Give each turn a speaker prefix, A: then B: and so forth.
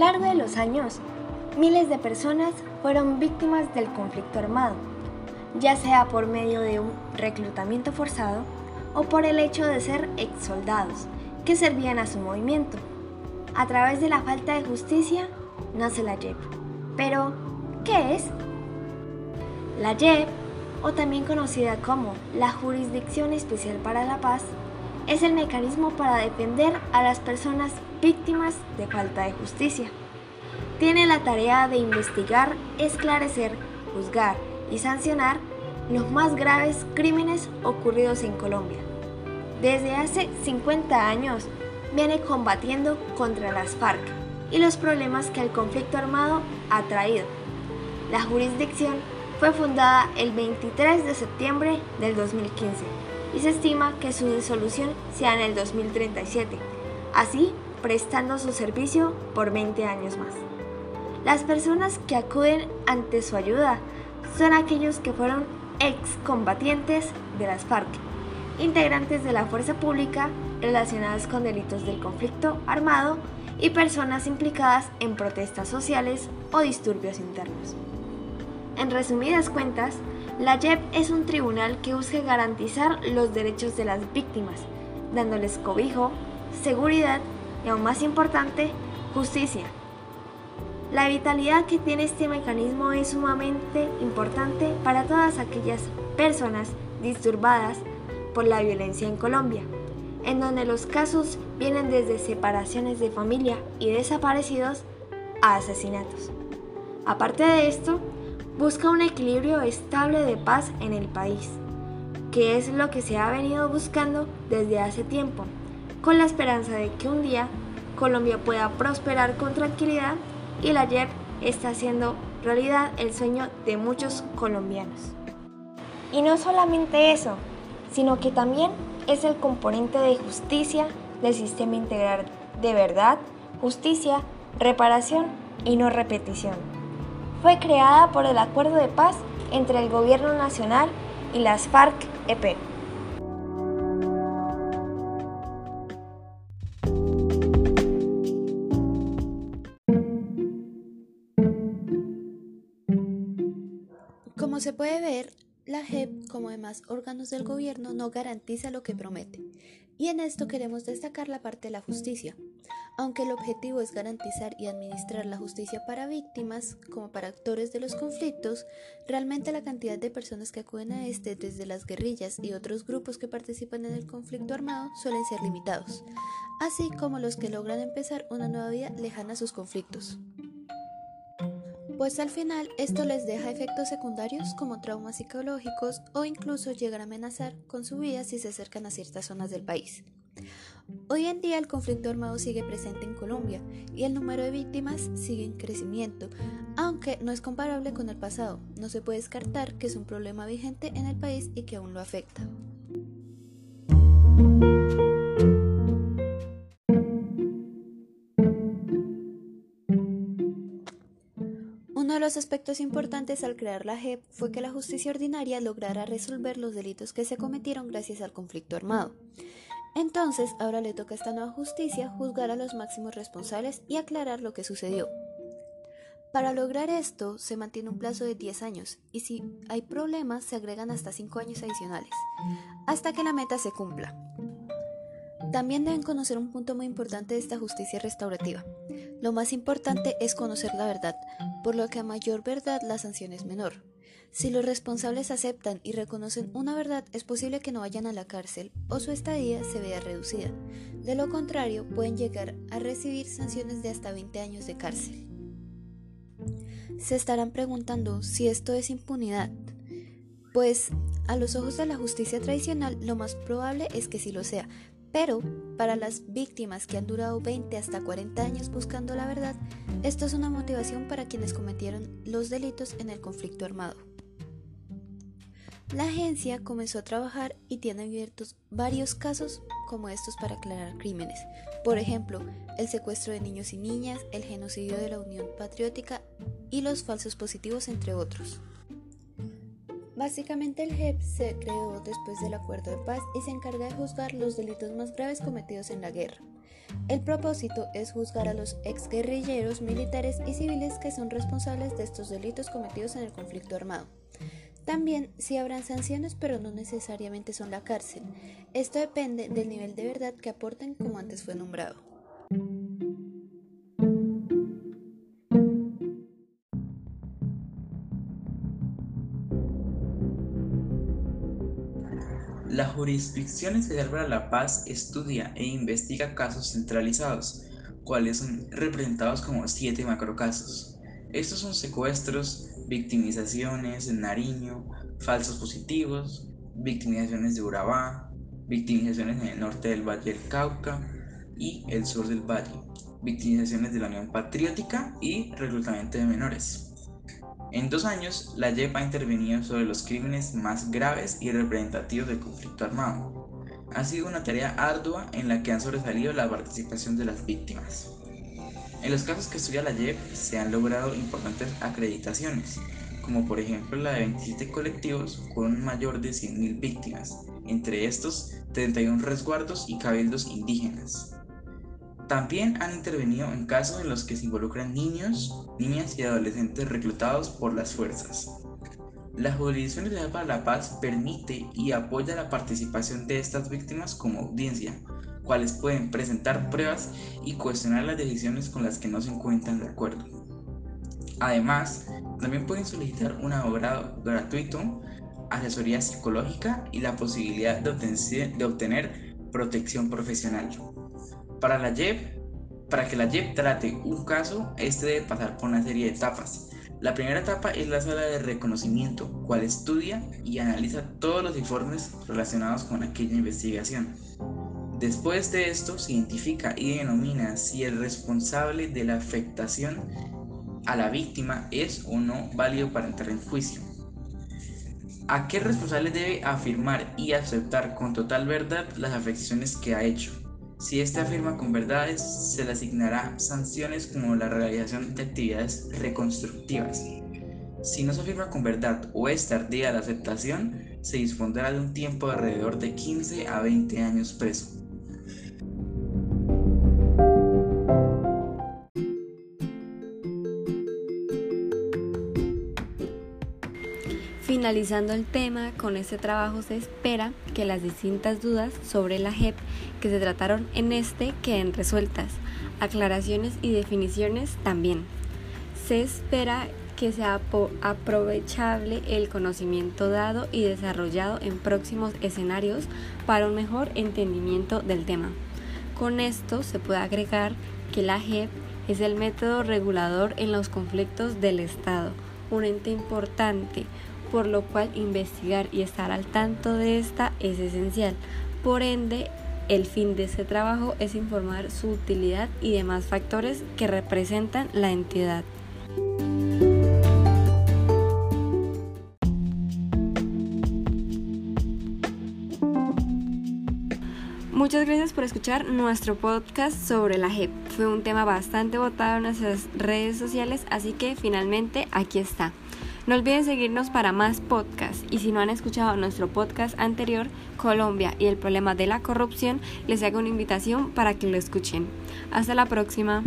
A: largo de los años, miles de personas fueron víctimas del conflicto armado, ya sea por medio de un reclutamiento forzado o por el hecho de ser ex soldados que servían a su movimiento. A través de la falta de justicia nace la JEP. Pero, ¿qué es? La JEP, o también conocida como la Jurisdicción Especial para la Paz, es el mecanismo para defender a las personas víctimas de falta de justicia. Tiene la tarea de investigar, esclarecer, juzgar y sancionar los más graves crímenes ocurridos en Colombia. Desde hace 50 años viene combatiendo contra las FARC y los problemas que el conflicto armado ha traído. La jurisdicción fue fundada el 23 de septiembre del 2015 y se estima que su disolución sea en el 2037, así prestando su servicio por 20 años más. Las personas que acuden ante su ayuda son aquellos que fueron excombatientes de las FARC, integrantes de la fuerza pública relacionadas con delitos del conflicto armado y personas implicadas en protestas sociales o disturbios internos. En resumidas cuentas, la JEP es un tribunal que busca garantizar los derechos de las víctimas, dándoles cobijo, seguridad y, aún más importante, justicia. La vitalidad que tiene este mecanismo es sumamente importante para todas aquellas personas disturbadas por la violencia en Colombia en donde los casos vienen desde separaciones de familia y desaparecidos a asesinatos. Aparte de esto, busca un equilibrio estable de paz en el país, que es lo que se ha venido buscando desde hace tiempo, con la esperanza de que un día Colombia pueda prosperar con tranquilidad y la JEP está haciendo realidad el sueño de muchos colombianos. Y no solamente eso, sino que también es el componente de justicia del sistema integral de verdad, justicia, reparación y no repetición. Fue creada por el Acuerdo de Paz entre el Gobierno Nacional y las FARC-EP.
B: Como se puede ver, la JEP, como demás órganos del gobierno, no garantiza lo que promete, y en esto queremos destacar la parte de la justicia. Aunque el objetivo es garantizar y administrar la justicia para víctimas como para actores de los conflictos, realmente la cantidad de personas que acuden a este desde las guerrillas y otros grupos que participan en el conflicto armado suelen ser limitados, así como los que logran empezar una nueva vida lejana a sus conflictos pues al final esto les deja efectos secundarios como traumas psicológicos o incluso llegar a amenazar con su vida si se acercan a ciertas zonas del país. Hoy en día el conflicto armado sigue presente en Colombia y el número de víctimas sigue en crecimiento, aunque no es comparable con el pasado. No se puede descartar que es un problema vigente en el país y que aún lo afecta. los aspectos importantes al crear la JEP fue que la justicia ordinaria lograra resolver los delitos que se cometieron gracias al conflicto armado. Entonces, ahora le toca a esta nueva justicia juzgar a los máximos responsables y aclarar lo que sucedió. Para lograr esto, se mantiene un plazo de 10 años y si hay problemas, se agregan hasta 5 años adicionales, hasta que la meta se cumpla. También deben conocer un punto muy importante de esta justicia restaurativa. Lo más importante es conocer la verdad, por lo que a mayor verdad la sanción es menor. Si los responsables aceptan y reconocen una verdad, es posible que no vayan a la cárcel o su estadía se vea reducida. De lo contrario, pueden llegar a recibir sanciones de hasta 20 años de cárcel. Se estarán preguntando si esto es impunidad. Pues a los ojos de la justicia tradicional lo más probable es que sí lo sea, pero para las víctimas que han durado 20 hasta 40 años buscando la verdad, esto es una motivación para quienes cometieron los delitos en el conflicto armado. La agencia comenzó a trabajar y tiene abiertos varios casos como estos para aclarar crímenes. Por ejemplo, el secuestro de niños y niñas, el genocidio de la Unión Patriótica y los falsos positivos, entre otros. Básicamente el JEP se creó después del acuerdo de paz y se encarga de juzgar los delitos más graves cometidos en la guerra. El propósito es juzgar a los exguerrilleros militares y civiles que son responsables de estos delitos cometidos en el conflicto armado. También sí habrán sanciones, pero no necesariamente son la cárcel. Esto depende del nivel de verdad que aporten, como antes fue nombrado.
C: La Jurisdicción para la Paz estudia e investiga casos centralizados, cuales son representados como siete macrocasos. Estos son secuestros, victimizaciones en Nariño, falsos positivos, victimizaciones de Urabá, victimizaciones en el norte del Valle del Cauca y el sur del Valle, victimizaciones de la Unión Patriótica y reclutamiento de menores. En dos años, la JEP ha intervenido sobre los crímenes más graves y representativos del conflicto armado. Ha sido una tarea ardua en la que han sobresalido la participación de las víctimas. En los casos que estudia la JEP se han logrado importantes acreditaciones, como por ejemplo la de 27 colectivos con un mayor de 100.000 víctimas, entre estos 31 resguardos y cabildos indígenas. También han intervenido en casos en los que se involucran niños, niñas y adolescentes reclutados por las fuerzas. La Jurisdicción Especial para la Paz permite y apoya la participación de estas víctimas como audiencia, cuales pueden presentar pruebas y cuestionar las decisiones con las que no se encuentran de acuerdo. Además, también pueden solicitar un abogado gratuito, asesoría psicológica y la posibilidad de obtener, protección profesional. Para la JEP, para que la JEP trate un caso, este debe pasar por una serie de etapas. La primera etapa es la sala de reconocimiento, cual estudia y analiza todos los informes relacionados con aquella investigación. Después de esto se identifica y denomina si el responsable de la afectación a la víctima es o no válido para entrar en juicio. ¿A qué responsable debe afirmar y aceptar con total verdad las afectaciones que ha hecho? Si éste afirma con verdades, se le asignará sanciones como la realización de actividades reconstructivas. Si no se afirma con verdad o es tardía la aceptación, se dispondrá de un tiempo de alrededor de 15 a 20 años preso.
D: Finalizando el tema, con este trabajo se espera que las distintas dudas sobre la JEP que se trataron en este queden resueltas, aclaraciones y definiciones también. Se espera que sea aprovechable el conocimiento dado y desarrollado en próximos escenarios para un mejor entendimiento del tema. Con esto se puede agregar que la JEP es el método regulador en los conflictos del Estado, un ente importante por lo cual investigar y estar al tanto de esta es esencial. Por ende, el fin de este trabajo es informar su utilidad y demás factores que representan la entidad. Muchas gracias por escuchar nuestro podcast sobre la JEP. Fue un tema bastante votado en nuestras redes sociales, así que finalmente aquí está. No olviden seguirnos para más podcasts y si no han escuchado nuestro podcast anterior, Colombia y el problema de la corrupción, les hago una invitación para que lo escuchen. Hasta la próxima.